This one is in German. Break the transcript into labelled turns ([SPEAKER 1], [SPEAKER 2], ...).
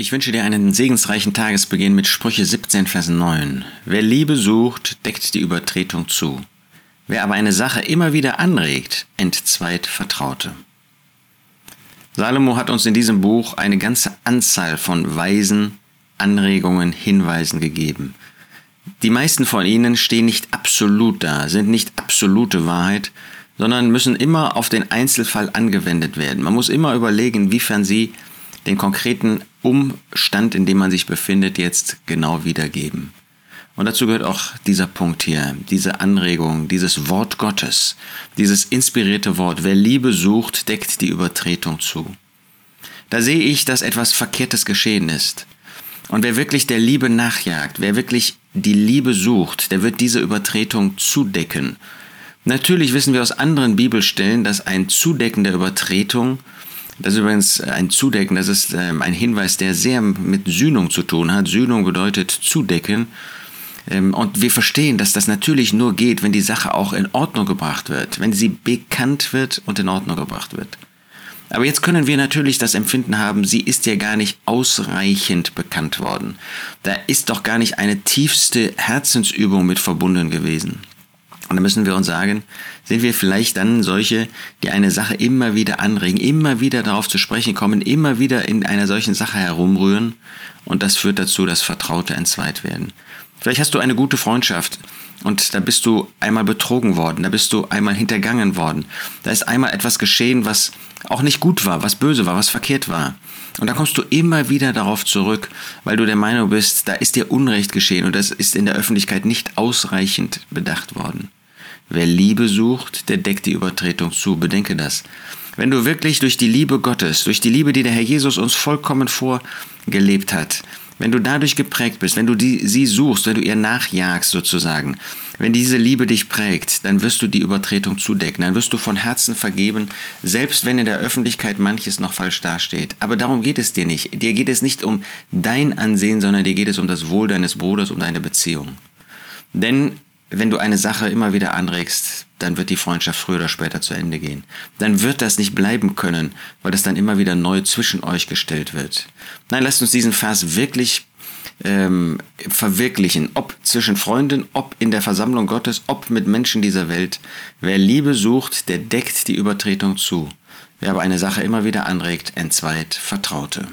[SPEAKER 1] Ich wünsche dir einen segensreichen Tagesbeginn mit Sprüche 17, Vers 9. Wer Liebe sucht, deckt die Übertretung zu. Wer aber eine Sache immer wieder anregt, entzweit Vertraute. Salomo hat uns in diesem Buch eine ganze Anzahl von Weisen, Anregungen, Hinweisen gegeben. Die meisten von ihnen stehen nicht absolut da, sind nicht absolute Wahrheit, sondern müssen immer auf den Einzelfall angewendet werden. Man muss immer überlegen, wiefern sie den konkreten Umstand, in dem man sich befindet, jetzt genau wiedergeben. Und dazu gehört auch dieser Punkt hier, diese Anregung, dieses Wort Gottes, dieses inspirierte Wort. Wer Liebe sucht, deckt die Übertretung zu. Da sehe ich, dass etwas Verkehrtes geschehen ist. Und wer wirklich der Liebe nachjagt, wer wirklich die Liebe sucht, der wird diese Übertretung zudecken. Natürlich wissen wir aus anderen Bibelstellen, dass ein Zudecken der Übertretung das ist übrigens ein Zudecken, das ist ähm, ein Hinweis, der sehr mit Sühnung zu tun hat. Sühnung bedeutet zudecken. Ähm, und wir verstehen, dass das natürlich nur geht, wenn die Sache auch in Ordnung gebracht wird, wenn sie bekannt wird und in Ordnung gebracht wird. Aber jetzt können wir natürlich das Empfinden haben, sie ist ja gar nicht ausreichend bekannt worden. Da ist doch gar nicht eine tiefste Herzensübung mit verbunden gewesen. Und da müssen wir uns sagen, sind wir vielleicht dann solche, die eine Sache immer wieder anregen, immer wieder darauf zu sprechen kommen, immer wieder in einer solchen Sache herumrühren und das führt dazu, dass Vertraute entzweit werden. Vielleicht hast du eine gute Freundschaft und da bist du einmal betrogen worden, da bist du einmal hintergangen worden, da ist einmal etwas geschehen, was auch nicht gut war, was böse war, was verkehrt war. Und da kommst du immer wieder darauf zurück, weil du der Meinung bist, da ist dir Unrecht geschehen und das ist in der Öffentlichkeit nicht ausreichend bedacht worden. Wer Liebe sucht, der deckt die Übertretung zu. Bedenke das. Wenn du wirklich durch die Liebe Gottes, durch die Liebe, die der Herr Jesus uns vollkommen vorgelebt hat, wenn du dadurch geprägt bist, wenn du die, sie suchst, wenn du ihr nachjagst sozusagen, wenn diese Liebe dich prägt, dann wirst du die Übertretung zudecken, dann wirst du von Herzen vergeben, selbst wenn in der Öffentlichkeit manches noch falsch dasteht. Aber darum geht es dir nicht. Dir geht es nicht um dein Ansehen, sondern dir geht es um das Wohl deines Bruders, um deine Beziehung. Denn wenn du eine Sache immer wieder anregst, dann wird die Freundschaft früher oder später zu Ende gehen. Dann wird das nicht bleiben können, weil das dann immer wieder neu zwischen euch gestellt wird. Nein, lasst uns diesen Vers wirklich ähm, verwirklichen, ob zwischen Freunden, ob in der Versammlung Gottes, ob mit Menschen dieser Welt. Wer Liebe sucht, der deckt die Übertretung zu. Wer aber eine Sache immer wieder anregt, entzweit Vertraute.